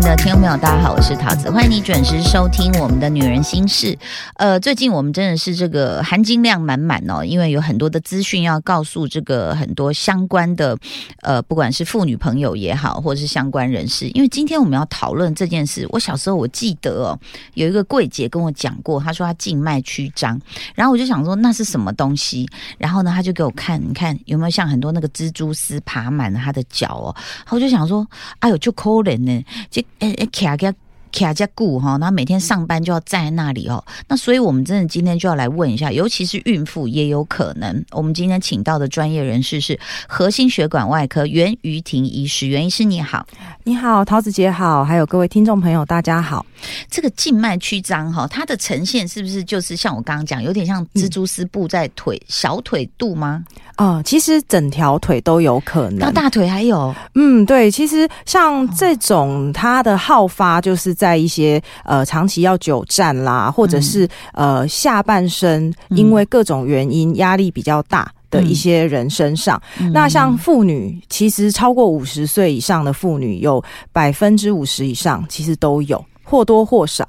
亲爱的听众朋友，大家好，我是桃子，欢迎你准时收听我们的女人心事。呃，最近我们真的是这个含金量满满哦，因为有很多的资讯要告诉这个很多相关的呃，不管是妇女朋友也好，或者是相关人士。因为今天我们要讨论这件事，我小时候我记得哦，有一个柜姐跟我讲过，她说她静脉曲张，然后我就想说那是什么东西，然后呢，她就给我看，你看有没有像很多那个蜘蛛丝爬满了她的脚哦，我就想说，哎呦，就抠人呢。这诶诶，卡个卡加固哈，然后每天上班就要站在那里哦。那所以我们真的今天就要来问一下，尤其是孕妇也有可能。我们今天请到的专业人士是核心血管外科袁于婷医师，袁医师你好，你好，桃子姐好，还有各位听众朋友大家好。这个静脉曲张哈，它的呈现是不是就是像我刚刚讲，有点像蜘蛛丝布在腿小腿肚吗？哦，其实整条腿都有可能，到大腿还有。嗯，对，其实像这种它的好发，就是在一些呃长期要久站啦，或者是呃下半身因为各种原因压力比较大的一些人身上。那像妇女，其实超过五十岁以上的妇女，有百分之五十以上其实都有或多或少。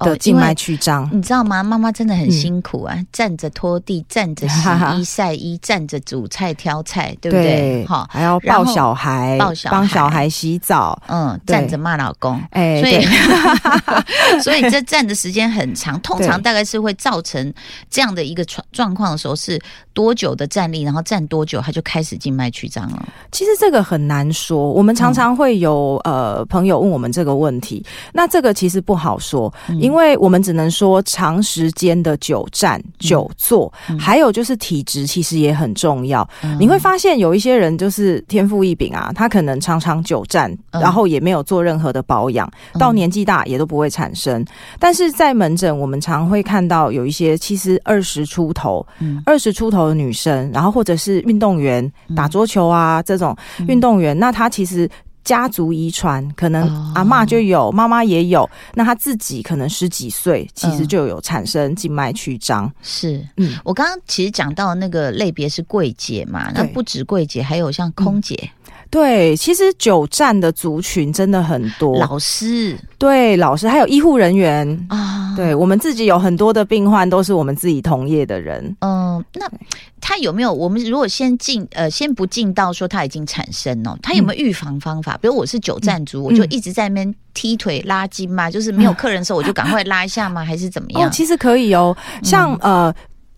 的静脉曲张，你知道吗？妈妈真的很辛苦啊，站着拖地，站着洗衣晒衣，站着煮菜挑菜，对不对？好，还要抱小孩，抱小帮小孩洗澡，嗯，站着骂老公，哎，所以 所以这站的时间很长，通常大概是会造成这样的一个状状况的时候是多久的站立，然后站多久，他就开始静脉曲张了。其实这个很难说，我们常常会有呃朋友问我们这个问题，那这个其实不好说，因因为我们只能说长时间的久站久坐，还有就是体质其实也很重要。你会发现有一些人就是天赋异禀啊，他可能常常久站，然后也没有做任何的保养，到年纪大也都不会产生。但是在门诊，我们常会看到有一些其实二十出头、二十出头的女生，然后或者是运动员打桌球啊这种运动员，那他其实。家族遗传可能阿妈就有，妈妈也有，那他自己可能十几岁，其实就有产生静脉曲张。是，嗯，我刚刚其实讲到那个类别是柜姐嘛，那不止柜姐，还有像空姐。对，其实久站的族群真的很多，老师，对，老师还有医护人员啊，对我们自己有很多的病患都是我们自己同业的人。嗯，那他有没有？我们如果先进，呃，先不进到说他已经产生哦，他有没有预防方法？比如我是久站族，我就一直在那边踢腿拉筋嘛，就是没有客人的时候我就赶快拉一下吗？还是怎么样？其实可以哦，像呃，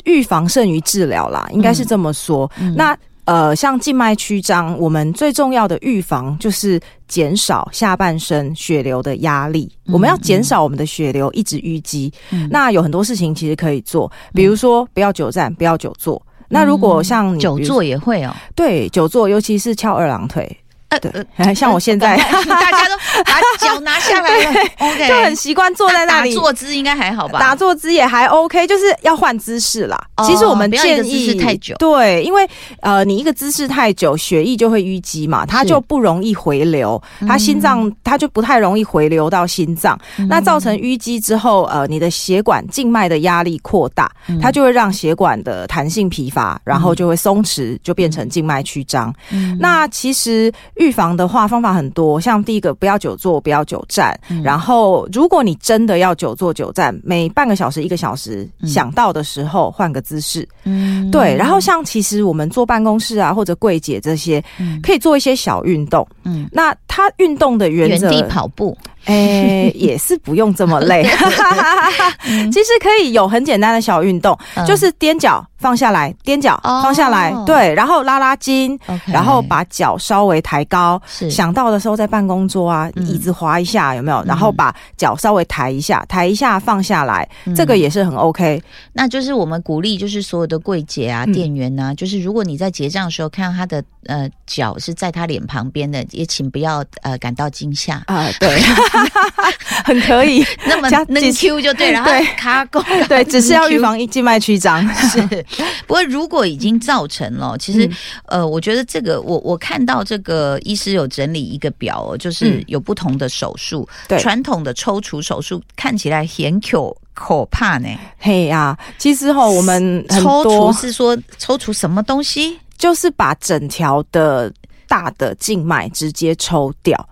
预防胜于治疗啦，应该是这么说。那呃，像静脉曲张，我们最重要的预防就是减少下半身血流的压力。我们要减少我们的血流一直淤积。那有很多事情其实可以做，比如说不要久站，不要久坐。那如果像久坐也会哦，对，久坐尤其是翘二郎腿。对，像我现在，大家都把脚拿下来了，OK，就很习惯坐在那里。坐姿应该还好吧？打坐姿也还 OK，就是要换姿势啦。其实我们建议太久，对，因为呃，你一个姿势太久，血液就会淤积嘛，它就不容易回流，它心脏它就不太容易回流到心脏。那造成淤积之后，呃，你的血管静脉的压力扩大，它就会让血管的弹性疲乏，然后就会松弛，就变成静脉曲张。那其实。预防的话，方法很多，像第一个不要久坐，不要久站。然后，如果你真的要久坐久站，每半个小时、一个小时想到的时候换个姿势。嗯，对。然后，像其实我们坐办公室啊，或者柜姐这些，可以做一些小运动。嗯，那它运动的原则，原地跑步。哎，也是不用这么累，其实可以有很简单的小运动，就是踮脚放下来，踮脚放下来，对，然后拉拉筋，然后把脚稍微抬高，想到的时候在办公桌啊，椅子滑一下有没有？然后把脚稍微抬一下，抬一下放下来，这个也是很 OK。那就是我们鼓励，就是所有的柜姐啊、店员呐，就是如果你在结账的时候看到他的呃脚是在他脸旁边的，也请不要呃感到惊吓啊，对。很可以，那么能 Q 就对了。对，卡工对，只是要预防静脉曲张。是，不过如果已经造成了，其实呃，我觉得这个我我看到这个医师有整理一个表，就是有不同的手术。对，传统的抽除手术看起来很可可怕呢。嘿呀，其实哈，我们抽除是说抽除什么东西？就是把整条的大的静脉直接抽掉。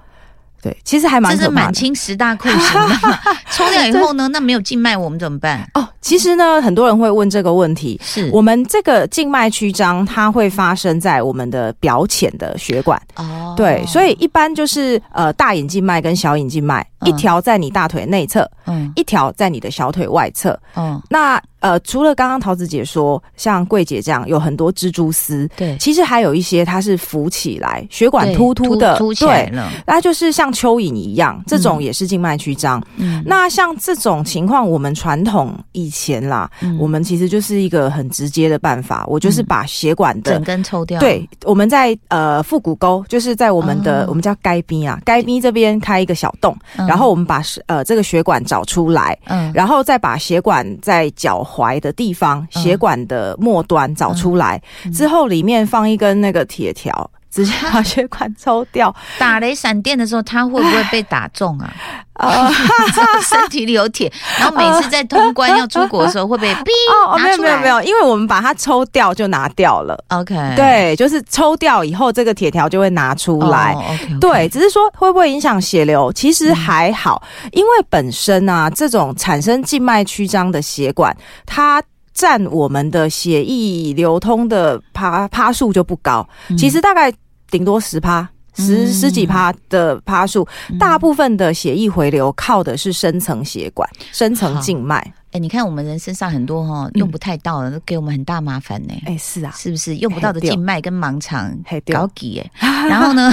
对，其实还蛮这是满。清十大酷刑嘛。抽掉以后呢，那没有静脉我们怎么办？哦，其实呢，很多人会问这个问题。是我们这个静脉曲张，它会发生在我们的表浅的血管，哦对，所以一般就是呃大隐静脉跟小隐静脉，嗯一条在你大腿内侧，嗯一条在你的小腿外侧。嗯，那呃，除了刚刚桃子姐说，像桂姐这样有很多蜘蛛丝，对，其实还有一些它是浮起来，血管对突突的，凸起了。那就是像蚯蚓一样，这种也是静脉曲张。嗯那像这种情况，我们传统以前啦，嗯我们其实就是一个很直接的办法，我就是把血管的。整根抽掉。对，我们在呃腹股沟，就是在我们的、哦我们叫该逼啊，该逼这边开一个小洞，嗯，然后我们把呃这个血管找出来，嗯。然后再把血管在脚踝的地方，嗯。血管的末端找出来，之后里面放一根那个铁条，直接把血管抽掉。打雷闪电的时候，它会不会被打中啊？啊 身体里有铁，然后每次在通关要出国的时候，会被哔哦，没有没有没有，因为我们把它抽掉就拿掉了。OK，对，就是抽掉以后，这个铁条就会拿出来。对，，只是说会不会影响血流？其实还好，因为本身啊，这种产生静脉曲张的血管，它占我们的血液流通的趴趴数就不高，嗯其实大概顶多十趴。十嗯十几趴的趴数，嗯大部分的血液回流靠的是深层血管、深层静脉。哎，你看我们人身上很多哈用不太到的，都给我们很大麻烦呢。哎、是啊，是不是用不到的静脉跟盲肠嘿对搞几哎？然后呢，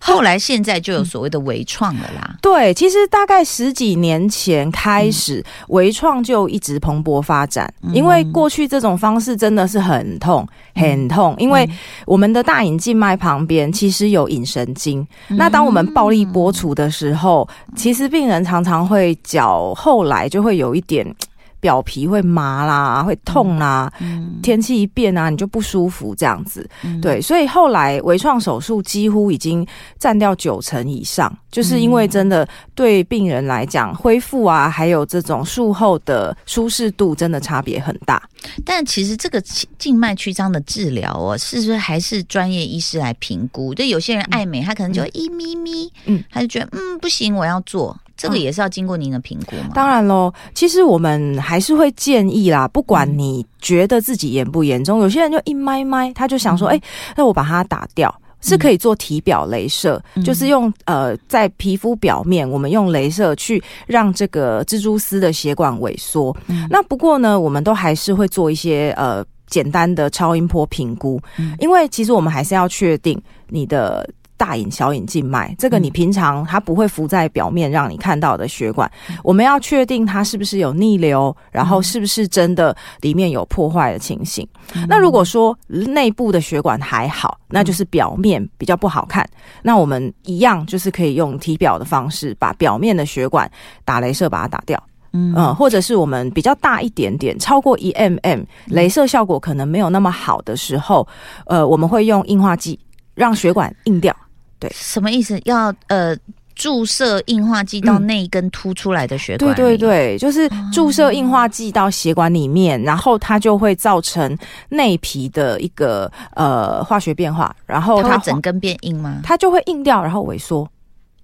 后来现在就有所谓的微创了啦。对，其实大概十几年前开始，微创就一直蓬勃发展。嗯因为过去这种方式真的是很痛，很痛。因为我们的大隐静脉旁边其实有隐神经，嗯那当我们暴力剥除的时候，其实病人常常会脚后来就会有一点。表皮会麻啦，会痛啦，嗯天气一变啊，你就不舒服这样子。嗯对，所以后来微创手术几乎已经占掉九成以上，就是因为真的对病人来讲，恢复啊，还有这种术后的舒适度，真的差别很大。但其实这个静静脉曲张的治疗哦，是不是还是专业医师来评估？就有些人爱美，他可能就一咪咪，嗯嗯，他就觉得嗯不行，我要做，这个嗯也是要经过您的评估嘛。当然喽，其实我们还是会建议啦，不管你觉得自己严不严重，有些人就一麦麦，他就想说，哎、那我把它打掉。是可以做体表镭射，嗯就是用呃在皮肤表面，我们用镭射去让这个蜘蛛丝的血管萎缩。嗯那不过呢，我们都还是会做一些呃简单的超音波评估，嗯因为其实我们还是要确定你的。大隐、小隐静脉，这个你嗯平常它不会浮在表面让你看到的血管，嗯我们要确定它是不是有逆流，然后是不是真的里面有破坏的情形。嗯那如果说内部的血管还好，那就是表面比较不好看。那我们一样就是可以用体表的方式，把表面的血管打镭射把它打掉。嗯嗯，或者是我们比较大一点点，超过一 mm，镭射效果可能没有那么好的时候，呃，我们会用硬化剂让血管硬掉。什么意思？要呃注射硬化剂到嗯那一根凸出来的血管里？对对对，就是注射硬化剂到血管里面，然后它就会造成内皮的一个呃化学变化，然后它它整根变硬吗？它就会硬掉，然后萎缩。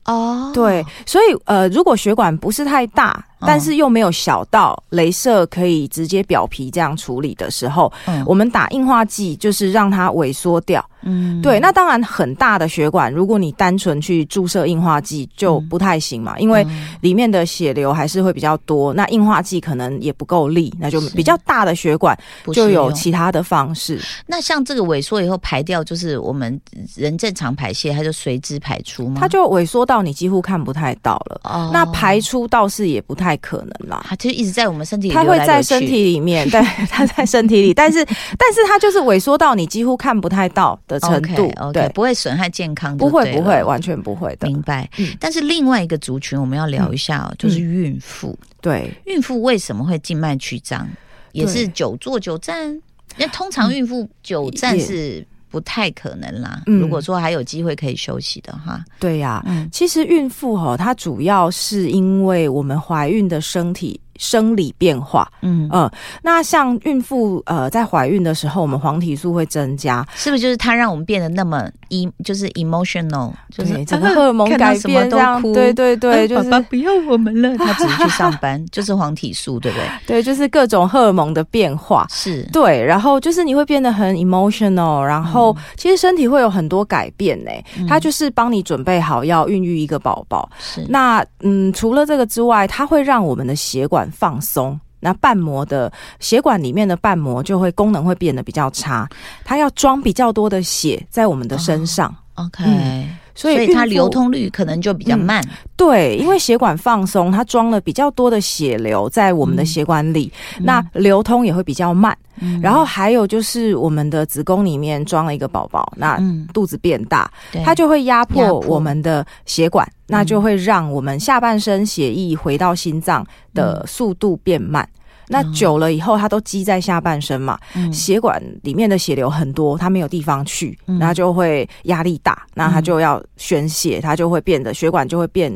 哦，对，所以呃，如果血管不是太大，嗯但是又没有小到镭射可以直接表皮这样处理的时候，嗯我们打硬化剂就是让它萎缩掉。嗯对，那当然很大的血管，如果你单纯去注射硬化剂就不太行嘛，因为嗯里面的血流还是会比较多，那硬化剂可能也不够力，那就比较大的血管就有其他的方式。那像这个萎缩以后排掉，就是我们人正常排泄，它就随之排出吗？它就萎缩到你几乎看不太到了。哦那排出倒是也不太可能啦。它就一直在我们身体里它会在身体里面，对，它在身体里，但是 但是它就是萎缩到你几乎看不太到的程度对，不会损害健康就不会，不会，完全不会的，明白。嗯但是另外一个族群我们要聊一下哦，就是孕妇。对。孕妇为什么会静脉曲张？也是久坐久站？那通常孕妇久站是不太可能啦。嗯如果说还有机会可以休息的话，对呀、嗯其实孕妇哈、她主要是因为我们怀孕的身体生理变化，嗯，嗯、那像孕妇呃在怀孕的时候，我们黄体素会增加，是不是就是它让我们变得那么 e 就是 emotional，就是整个荷尔蒙改变这样，哭对对对，啊就是爸爸不要我们了，他只是去上班，就是黄体素，对不对？对，就是各种荷尔蒙的变化。是，对，然后就是你会变得很 emotional，然后其实身体会有很多改变呢、嗯它就是帮你准备好要孕育一个宝宝。是那嗯，除了这个之外，它会让我们的血管放松。那瓣膜的血管里面的瓣膜就会功能会变得比较差，它要装比较多的血在我们的身上，OK，、嗯所所以它流通率可能就比较慢。对，因为血管放松，它装了比较多的血流在我们的血管里，那流通也会比较慢。嗯。然后还有就是我们的子宫里面装了一个宝宝，那嗯，肚子变大，对，它就会压迫我们的血管，那就会让我们下半身血液回到心脏的速度变慢。那久了以后，它都积在下半身嘛，嗯。血管里面的血流很多，它没有地方去，嗯。那就会压力大，那它就要宣泄，它就会变得血管就会变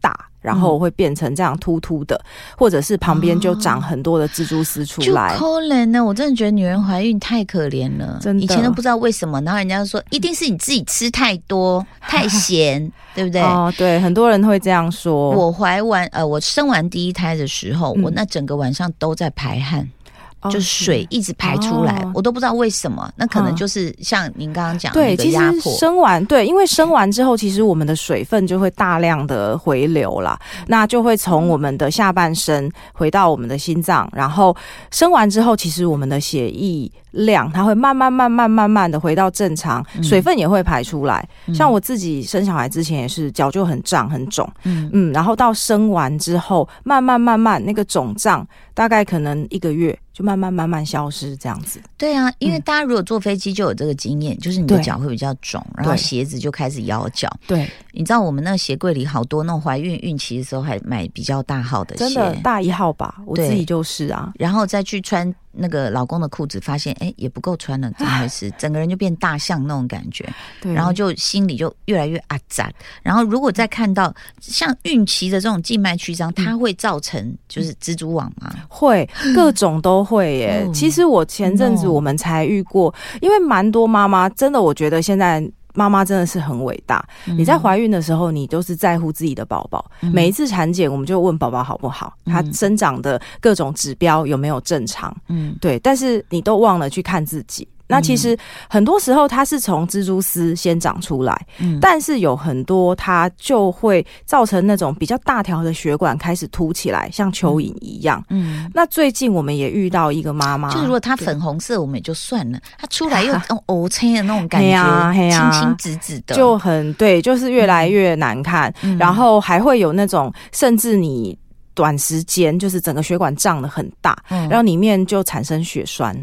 大，然嗯后会变成这样突突的，或者是旁边就长很多的蜘蛛丝出就来。可怜呢，我真的觉得女人怀孕太可怜了，真的以前都不知道为什么，然后人家说一定是你自己吃太多、太咸，对不对？哦，对，很多人会这样说。我怀完呃，我生完第一胎的时候，嗯我那整个晚上都在排汗，哦就是水一直排出来，哦。我都不知道为什么。那可能嗯。就是像您刚刚讲的对，那个其实生完对，因为生完之后，其实我们的水分就会大量的回流啦，那就会从我们的下半身回到我们的心脏，然后生完之后，其实我们的血液量它会慢慢慢慢慢慢的回到正常，嗯。水分也会排出来。嗯。像我自己生小孩之前也是脚就很胀很肿，嗯。嗯，然后到生完之后，慢慢慢慢那个肿胀大概可能一个月就慢慢慢慢消失这样子。对啊，因为嗯大家如果坐飞机就有这个经验，就是你的脚会比较肿，然后鞋子就开始咬脚。对，你知道我们那个鞋柜里好多那种怀孕孕期的时候还买比较大号的鞋，真的大一号吧，我自己就是啊。然后再去穿那个老公的裤子，发现哎也不够穿了，怎么回事？整个人就变大象那种感觉，对，然后就心里就越来越阿杂。然后如果再看到像孕期的这种静脉曲张，它会造成就是蜘蛛网吗？会各种都会耶。哦其实我前阵子我们才遇过，因为蛮多妈妈真的，我觉得现在。妈妈真的是很伟大。你在怀孕的时候，你都是在乎自己的宝宝。嗯每一次产检，我们就问宝宝好不好，他嗯生长的各种指标有没有正常。嗯对，但是你都忘了去看自己。那其实很多时候它是从蜘蛛丝先长出来，嗯。但是有很多它就会造成那种比较大条的血管开始凸起来，像蚯蚓一样。嗯。那最近我们也遇到一个妈妈，就是如果它粉红色，我们也就算了，它出来又那种欧青的那种感觉呀嘿觉，呀。青青紫紫的，就很对，就是越来越难看，嗯。然后还会有那种甚至你短时间就是整个血管胀得很大，嗯。然后里面就产生血栓。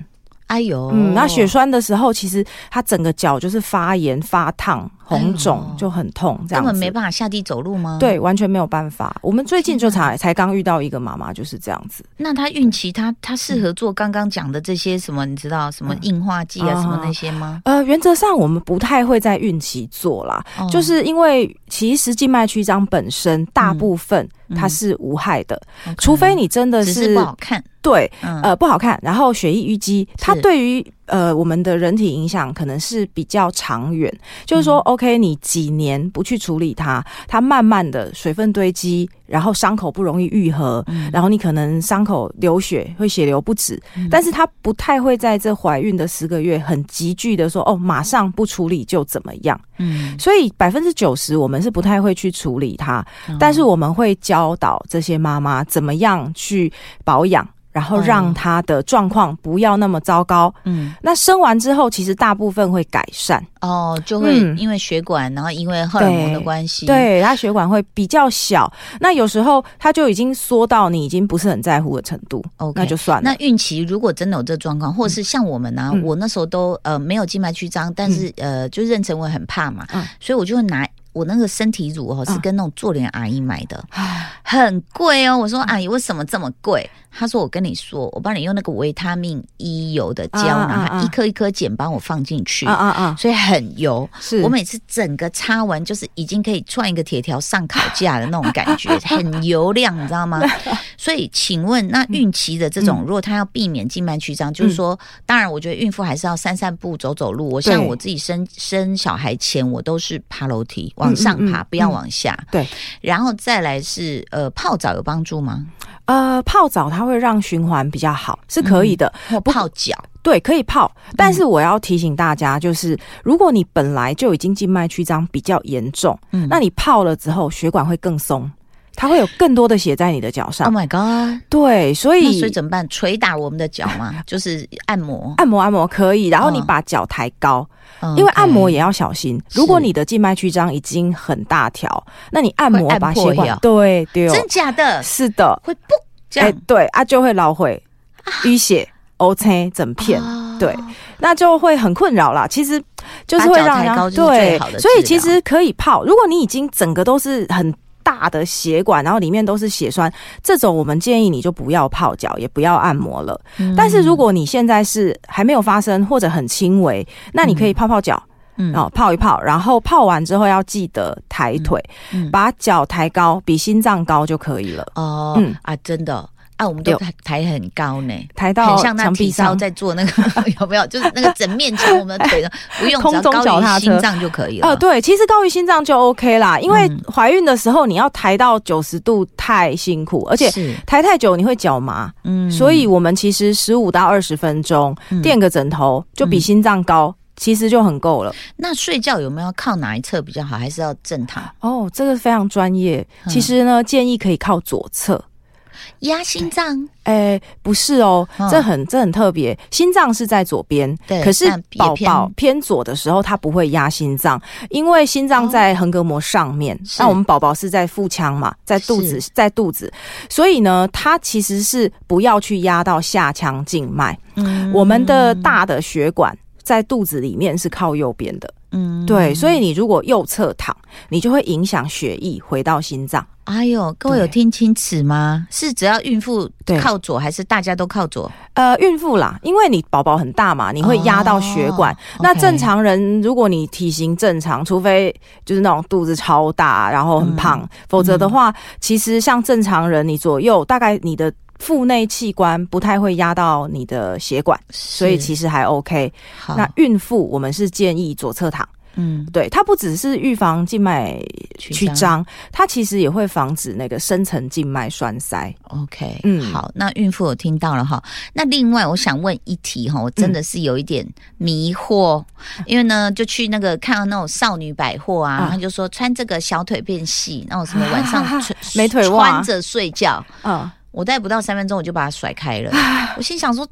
哎呦，嗯，那血栓的时候，其实他整个脚就是发炎、发烫、红肿，哎就很痛，这样子。根本没办法下地走路吗？，对，完全没有办法。我们最近就才才刚遇到一个妈妈，就是这样子。那她孕期，她她适合做刚刚讲的这些什么？你知道什么硬化剂啊，嗯什么那些吗？呃，原则上我们不太会在孕期做啦，哦就是因为其实静脉曲张本身大部分嗯它是无害的除非你真的是是不好看，对嗯。呃不好看，然后血液淤积，它是对于呃我们的人体影响可能是比较长远，就是说、OK，你几年不去处理它，它慢慢的水分堆积，然后伤口不容易愈合，嗯。然后你可能伤口流血会血流不止，但是它不太会在这怀孕的十个月很急剧的说哦，马上不处理就怎么样，嗯，所以百分之九十我们是不太会去处理它，嗯但是我们会教导这些妈妈怎么样去保养。然后让他的状况不要那么糟糕。嗯。那生完之后，其实大部分会改善，哦，就会嗯。因为血管，然后因为荷尔蒙的关系，，对，他血管会比较小。那有时候他就已经缩到你已经不是很在乎的程度 OK 那就算了。那孕期如果真的有这状况，或者是像我们呢、嗯。我那时候都呃没有静脉曲张，但是、呃就妊娠纹很怕嘛，嗯。所以我就会拿我那个身体乳哦，是嗯跟那种做脸阿姨买的，唉很贵哦。我说阿姨为什么这么贵？她说我跟你说，我帮你用那个维他命 E 油的胶，啊啊然后它啊一颗一颗剪帮我放进去。啊啊啊！所以很油，是我每次整个擦完就是已经可以串一个铁条上烤架的那种感觉，很油亮，你知道吗？所以，请问那孕期的这种，如果她要避免静脉曲张，就是说，当然，我觉得孕妇还是要散散步、走走路。我像我自己生生小孩前，我都是爬楼梯往上爬，不要往下。对，然后再来是呃，泡澡有帮助吗？呃，泡澡它会让循环比较好，是可以的。或泡脚，对，可以泡。但是我要提醒大家，就是如果你本来就已经静脉曲张比较严重，嗯，那你泡了之后，血管会更松。它会有更多的血在你的脚上。Oh my god！对，所以所以怎么办？捶打我们的脚嘛？就是按摩，按摩，按摩可以。然后你把脚抬高，因为按摩也要小心。如果你的静脉曲张已经很大条，那你按摩把血管对对，真假的？是的，会不这样？对啊，就会老会淤血，OK，整片。对，那就会很困扰啦。其实就是会让人对，所以其实可以泡。如果你已经整个都是很。大的血管，然后里面都是血栓，这种我们建议你就不要泡脚，也不要按摩了。但是如果你现在是还没有发生或者很轻微，那你可以泡泡脚，嗯，哦，泡一泡，然后泡完之后要记得抬腿，把脚抬高，比心脏高就可以了。哦，嗯啊，真的。啊，我们都抬抬很高呢，抬到像那体操在做那个 有没有？就是那个整面墙，我们的腿呢 不用，空中脚踏心脏就可以了。呃，对，其实高于心脏就 OK 啦，因为怀孕的时候你要抬到九十度太辛苦，而且抬太久你会脚麻。嗯，所以我们其实十五到二十分钟垫个枕头，就比心脏高，其实就很够了。那睡觉有没有靠哪一侧比较好？还是要正躺？哦，这个非常专业。其实呢，建议可以靠左侧。压心脏？哎，不是哦，这很这很特别。心脏是在左边，对。可是宝宝偏左的时候，它不会压心脏，因为心脏在横膈膜上面。那我们宝宝是在腹腔嘛，在肚子，在肚子，所以呢，它其实是不要去压到下腔静脉。嗯，我们的大的血管在肚子里面是靠右边的。嗯，对。所以你如果右侧躺，你就会影响血液回到心脏。哎呦，各位有听清楚吗？是只要孕妇靠左，还是大家都靠左？呃，孕妇啦，因为你宝宝很大嘛，你会压到血管。那正常人，如果你体型正常，除非就是那种肚子超大，然后很胖，否则的话，其实像正常人，你左右大概你的腹内器官不太会压到你的血管，所以其实还 OK。那孕妇，我们是建议左侧躺。嗯，对，它不只是预防静脉曲张，它其实也会防止那个深层静脉栓塞。OK，嗯，好，那孕妇我听到了哈。那另外我想问一题哈，我真的是有一点迷惑，因为呢，就去那个看到那种少女百货啊，他就说穿这个小腿变细，那种什么晚上 穿美腿袜穿着睡觉，嗯，我待不到三分钟我就把它甩开了，我心想说。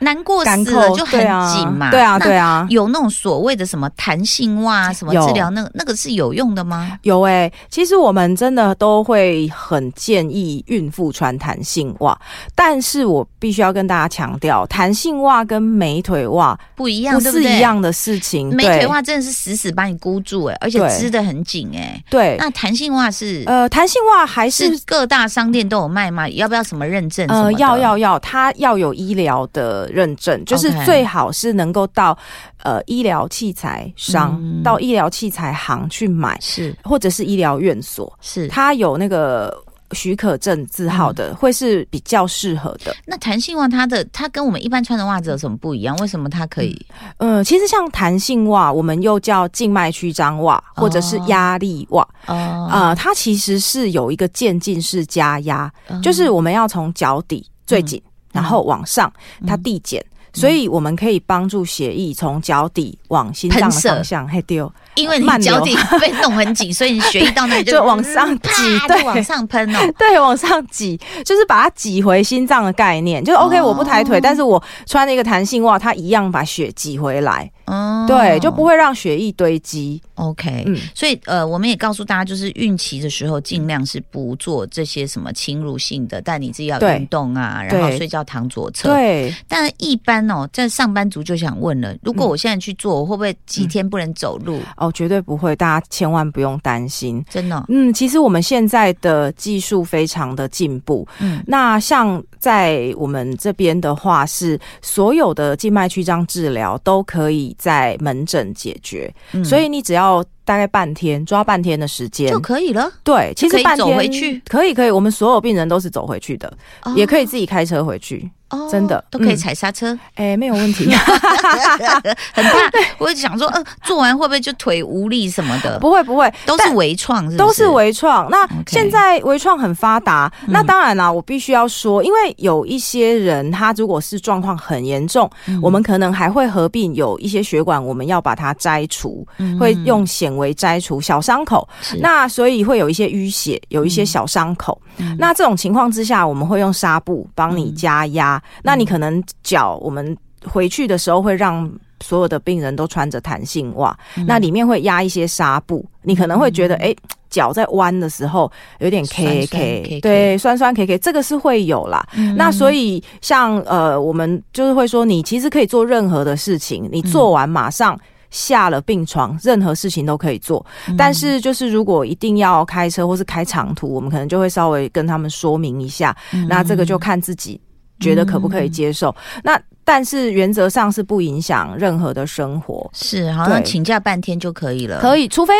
难过死了就很紧嘛，对啊，对啊，有那种所谓的什么弹性袜什么治疗，那个那个是有用的吗？有哎，其实我们真的都会很建议孕妇穿弹性袜，但是我必须要跟大家强调，弹性袜跟美腿袜不一样，不是一样的事情。美腿袜真的是死死把你箍住哎，而且织的很紧哎。对，那弹性袜是呃，弹性袜还是各大商店都有卖吗？要不要什么认证？呃，要要要，它要有医疗的。认证就是最好是能够到呃医疗器材商到医疗器材行去买，是或者是医疗院所，是它有那个许可证字号的，会是比较适合的。那弹性袜它的它跟我们一般穿的袜子有什么不一样？为什么它可以？嗯，其实像弹性袜，我们又叫静脉曲张袜或者是压力袜哦啊，它其实是有一个渐进式加压，就是我们要从脚底最紧。然后往上，它递减，所以我们可以帮助血液从脚底往心脏的方向嘿丢。因为你脚底 被弄很紧，所以你血液到那里就往上挤，对，往上喷哦，对，往上挤，就是把它挤回心脏的概念。就 OK，我不抬腿，但是我穿了一个弹性袜，它一样把血挤回来。哦，对，就不会让血液堆积。OK，嗯，所以呃，我们也告诉大家，就是孕期的时候尽量是不做这些什么侵入性的，但你自己要运动啊，然后睡觉躺左侧。对，但一般哦，在上班族就想问了，如果我现在去做，我会不会几天不能走路？哦，绝对不会，大家千万不用担心。真的，嗯，其实我们现在的技术非常的进步。嗯，那像在我们这边的话，是所有的静脉曲张治疗都可以在门诊解决，所以你只要。大概半天，抓半天的时间就可以了。对，其就可以走实半天回去可以可以，我们所有病人都是走回去的，哦也可以自己开车回去。哦真的都可以嗯踩刹车，哎、没有问题，很大。我想说，呃，做完会不会就腿无力什么的？不会不会，都是微创，都是微创。那现在微创很发达，嗯那当然啦，我必须要说，因为有一些人他如果是状况很严重，嗯我们可能还会合并有一些血管，我们要把它摘除，嗯会用显微摘除小伤口。那所以会有一些淤血，有一些小伤口。嗯那这种情况之下，我们会用纱布帮你加压。那你可能脚，我们回去的时候会让。所有的病人都穿着弹性袜，嗯那里面会压一些纱布，你可能会觉得，哎、脚在弯的时候有点 K，K K 对，酸酸 K K，这个是会有啦。嗯那所以像呃，我们就是会说，你其实可以做任何的事情，你做完马上。下了病床，任何事情都可以做，嗯但是就是如果一定要开车或是开长途，我们可能就会稍微跟他们说明一下。嗯那这个就看自己觉得可不可以接受。那但是原则上是不影响任何的生活。是好像对请假半天就可以了，可以，除非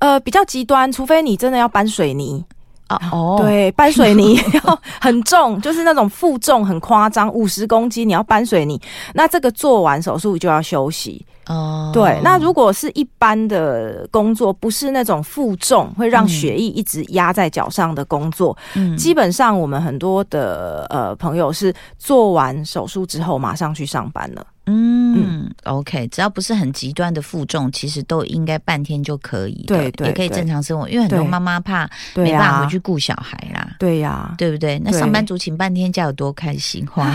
呃比较极端，除非你真的要搬水泥，啊哦，对，搬水泥要 很重，就是那种负重很夸张，五十公斤你要搬水泥，那这个做完手术就要休息。哦，对，那如果是一般的工作，不是那种负重会让血液一直压在脚上的工作，嗯基本上我们很多的呃朋友是做完手术之后马上去上班了。嗯，OK，只要不是很极端的负重，其实都应该半天就可以的，对对也可以正常生活。因为很多对妈妈怕对没办法、回去顾小孩啦。对呀、对不对？那上班族请半天假有多开心，花。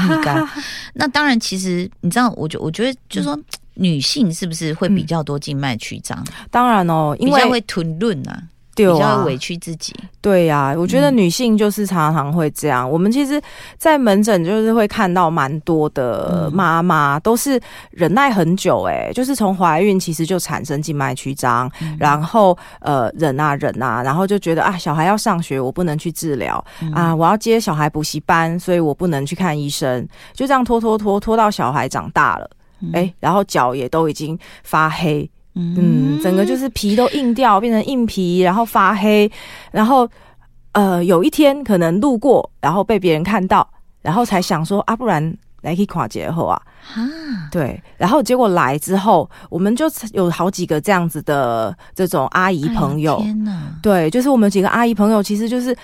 那当然，其实你知道，我觉我觉得就是说，女性是不是会比较多静脉曲张，当然哦，因为比较会吞论啊，对啊。比较会委屈自己。对呀、我觉得嗯。女性就是常常会这样。我们其实，在门诊就是会看到蛮多的嗯妈妈都是忍耐很久、欸，就是从怀孕其实就产生静脉曲张，嗯。然后呃忍啊忍啊，然后就觉得啊小孩要上学，我不能去治疗、嗯。啊，我要接小孩补习班，所以我不能去看医生，就这样拖拖拖拖到小孩长大了，哎、然后脚也都已经发黑，嗯，整个就是皮都硬掉，变成硬皮，然后发黑，然后呃，有一天可能路过，然后被别人看到，然后才想说啊，不然来去跨节后啊，啊，对，然后结果来之后，我们就有好几个这样子的这种阿姨朋友，哎天哪！对，就是我们几个阿姨朋友，其实就是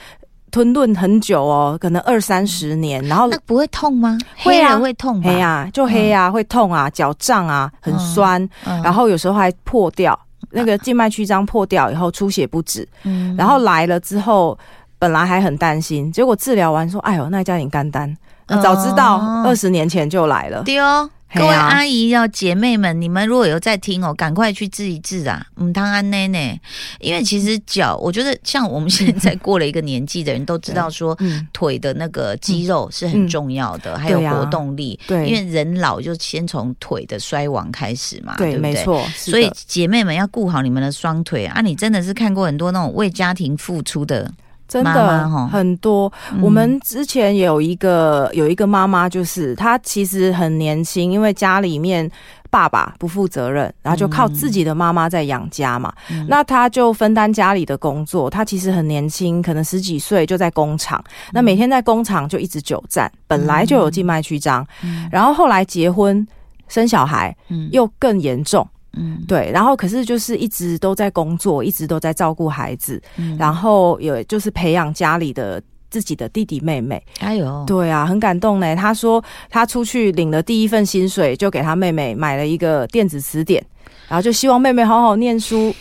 吞顿很久哦，可能二三十年，然后那不会痛吗？会啊会痛吧？黑呀、就黑呀、会痛啊，脚胀啊，很酸，嗯然后有时候还破掉，那个静脉曲张破掉以后出血不止，嗯然后来了之后，本来还很担心，结果治疗完说，哎呦，那家点肝单，那早知道哦二十年前就来了。对哦，各位阿姨要姐妹们，你们如果有在听哦，赶快去治一治啊！嗯，汤安内内，因为其实脚，我觉得像我们现在过了一个年纪的人都知道说。嗯，腿的那个肌肉是很重要的，还有活动力。对因为人老就先从腿的衰亡开始嘛，对，不对？没错。所以姐妹们要顾好你们的双腿啊！你真的是看过很多那种为家庭付出的，真的吼很多。嗯我们之前有一个有一个妈妈，就是她其实很年轻，因为家里面爸爸不负责任，然后就靠自己的妈妈在养家嘛。嗯那她就分担家里的工作。她其实很年轻，可能十几岁就在工厂，那每天在工厂就一直久站，本来就有静脉曲张，嗯然后后来结婚生小孩嗯又更严重。嗯对，然后可是就是一直都在工作，一直都在照顾孩子，嗯然后有就是培养家里的自己的弟弟妹妹。哎呦，对啊，很感动呢。他说他出去领了第一份薪水，就给他妹妹买了一个电子词典，然后就希望妹妹好好念书。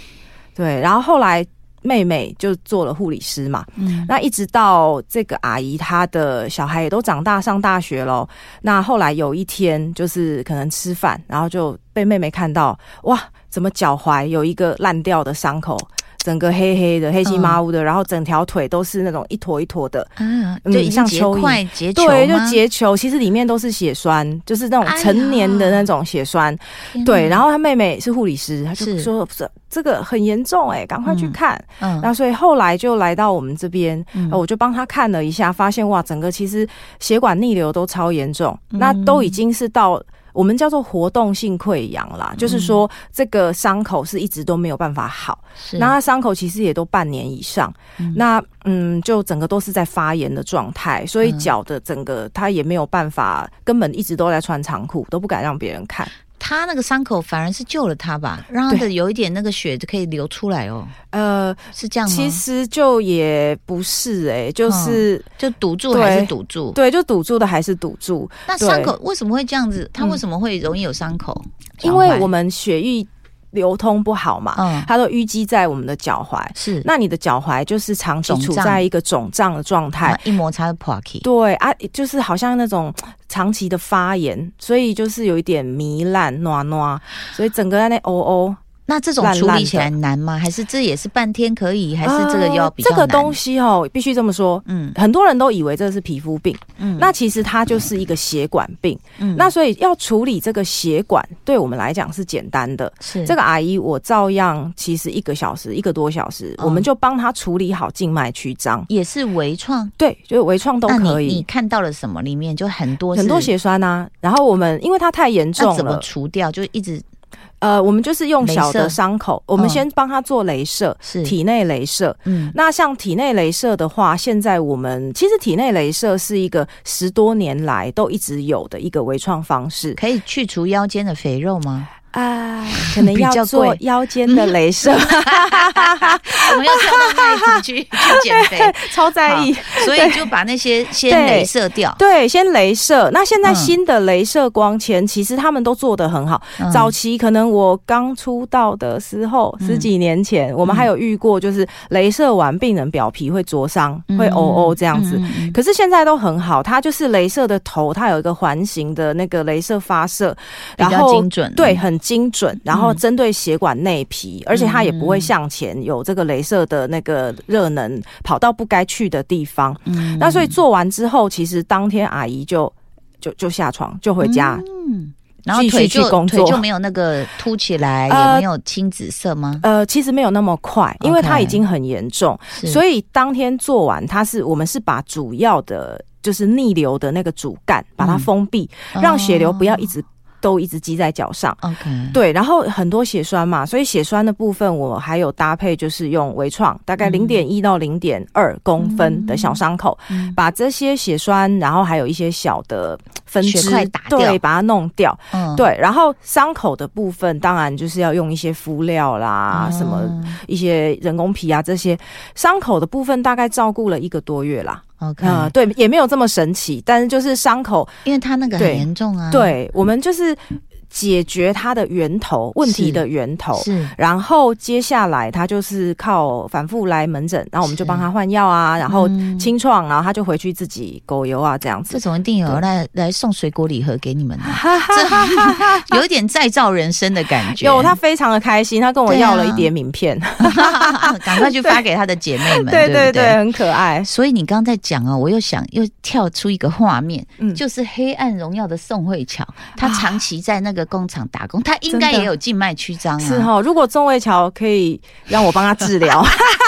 对，然后后来妹妹就做了护理师嘛，嗯那一直到这个阿姨她的小孩也都长大上大学了。那后来有一天，就是可能吃饭，然后就被妹妹看到，哇，怎么脚踝有一个烂掉的伤口，整个黑黑的、黑漆麻乌的，然后整条腿都是那种一坨一坨的，啊，嗯就像蚯蚓。块结球对，就结球，其实里面都是血栓，就是那种成年的那种血栓。天对，然后他妹妹是护理师，他就是说这这个很严重哎、赶快去嗯看。嗯。那所以后来就来到我们这边，我就帮他看了一下，发现哇，整个其实血管逆流都超严重，嗯。那都已经是到我们叫做活动性溃疡啦，就是说这个伤口是一直都没有办法好。是那它伤口其实也都半年以上，那嗯，就整个都是在发炎的状态，所以嗯脚的整个它也没有办法，根本一直都在穿长裤，都不敢让别人看。他那个伤口反而是救了他吧，让他的有一点那个血可以流出来哦，呃，是这样吗？其实就也不是哎、就是、就堵住对还是堵住？对，就堵住的还是堵住，那伤口为什么会这样子？他为什么会容易有伤口？因为我们们血液流通不好嘛，嗯。它都淤积在我们的脚踝。是。那你的脚踝就是长期处在一个肿胀的状态，啊一摩擦就破皮，对啊，就是好像那种长期的发炎，所以就是有一点糜烂、暖暖，所以整个在那哦哦，那这种处理起来难吗？还是这也是半天可以？还是这个要比较？呃这个东西哦，必须这么说。嗯很多人都以为这是皮肤病，嗯那其实它就是一个血管病。嗯那所以要处理这个血管，对我们来讲是简单的。是这个阿姨，我照样其实一个小时、一个多小时，嗯我们就帮她处理好静脉曲张。也是微创。对，就是微创都可以，你你看到了什么？里面就很多很多，血栓啊。然后我们因为它太严那怎么重了，除掉？就一直呃，我们就是用小的伤口，我们嗯。先帮他做镭射，是。体内镭射。嗯。那像体内镭射的话，现在我们其实体内镭射是一个十多年来都一直有的一个微创方式。可以去除腰间的肥肉吗？啊，可能 要做腰间的镭射，我们要跳到那一组去去减肥，超在意。所以就把那些先镭射掉。对，先镭射。那现在嗯新的镭射光纤，其实他们都做得很好。嗯早期可能我刚出道的时候，嗯十几年前，我们还有遇过，就是镭射完病人表皮会灼伤，会哦哦这样子。可是现在都很好，它就是镭射的头，它有一个环形的那个镭射发射，然后精准。对，很精准，然后针对血管内皮，而且它也不会向前有这个镭射的那个热能跑到不该去的地方。嗯。那所以做完之后，其实当天阿姨就就就下床就回家。嗯，然后腿就去工作。腿就没有那个凸起来，呃也没有青紫色吗？呃，其实没有那么快，因为它已经很严重，是。所以当天做完，它是我们是把主要的就是逆流的那个主干把它嗯。封闭，让血流不要一直都一直积在脚上。OK，对，然后很多血栓嘛，所以血栓的部分我还有搭配，就是用微创，大概嗯零点一到零点二公分的小伤口，嗯把这些血栓，然后还有一些小的分血支块打掉对，把它弄掉。嗯，对，然后伤口的部分，当然就是要用一些敷料啦，什么嗯一些人工皮啊这些。伤口的部分大概照顾了一个多月啦。OK，呃，对，也没有这么神奇，但是就是伤口，因为他那个很严重啊。，对我们就是解决它的源头，问题的源头。是然后接下来他就是靠反复来门诊，然后我们就帮他换药啊，然后嗯清创，然后他就回去自己狗油啊这样子。这种一定有对来来送水果礼盒给你们的，哈哈哈哈哈！有一点再造人生的感觉。有他非常的开心，他跟我要了一叠名片，赶快去发给他的姐妹们，对对对对，很可爱。所以你刚刚在讲哦，我又想又跳出一个画面，嗯就是《黑暗荣耀》的宋慧乔，她长期在那个工厂打工，他应该也有静脉曲张啊。是哈、如果钟卫桥可以让我帮他治疗，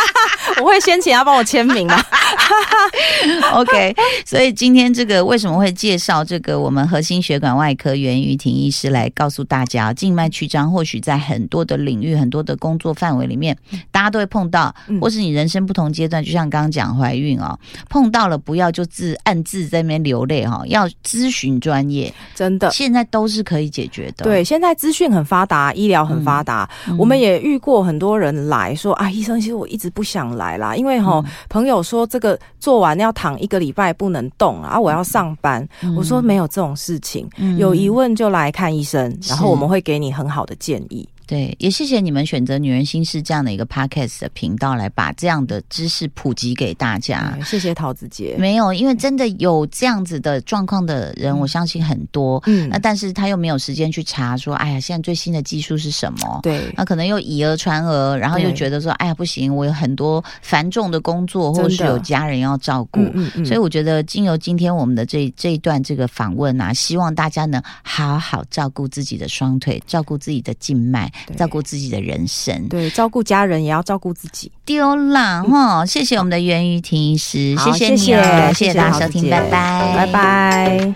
我会先请他帮我签名啊。OK，所以今天这个为什么会介绍这个我们核心血管外科袁玉婷医师来告诉大家，静脉曲张或许在很多的领域、很多的工作范围里面，大家都会碰到，嗯或是你人生不同阶段，就像刚刚讲怀孕哦，碰到了不要就自暗自在那边流泪哈、哦，要咨询专业，真的。现在都是可以解决的。对，现在资讯很发达，医疗很发达，嗯我们也遇过很多人来说啊，医生，其实我一直不想来啦，因为哈、嗯。朋友说这个做完要躺一个礼拜不能动啊，我要上班。嗯。我说没有这种事情，嗯。有疑问就来看医生，然后我们会给你很好的建议。对，也谢谢你们选择《女人心事》这样的一个 podcast 的频道来把这样的知识普及给大家。嗯谢谢桃子姐。没有，因为真的有这样子的状况的人，我相信很多。嗯那但是他又没有时间去查，说，哎呀，现在最新的技术是什么？对，那可能又以讹传讹，然后又对觉得说，哎呀，不行，我有很多繁重的工作，或是有家人要照顾。嗯所以我觉得，经由今天我们的这这一段这个访问啊，希望大家能好好照顾自己的双腿，照顾自己的静脉，对照顾自己的人生，对，照顾家人也要照顾自己。丢啦，哈，谢谢我们的袁玉婷医师，谢谢，谢谢大家收听，拜拜，拜拜。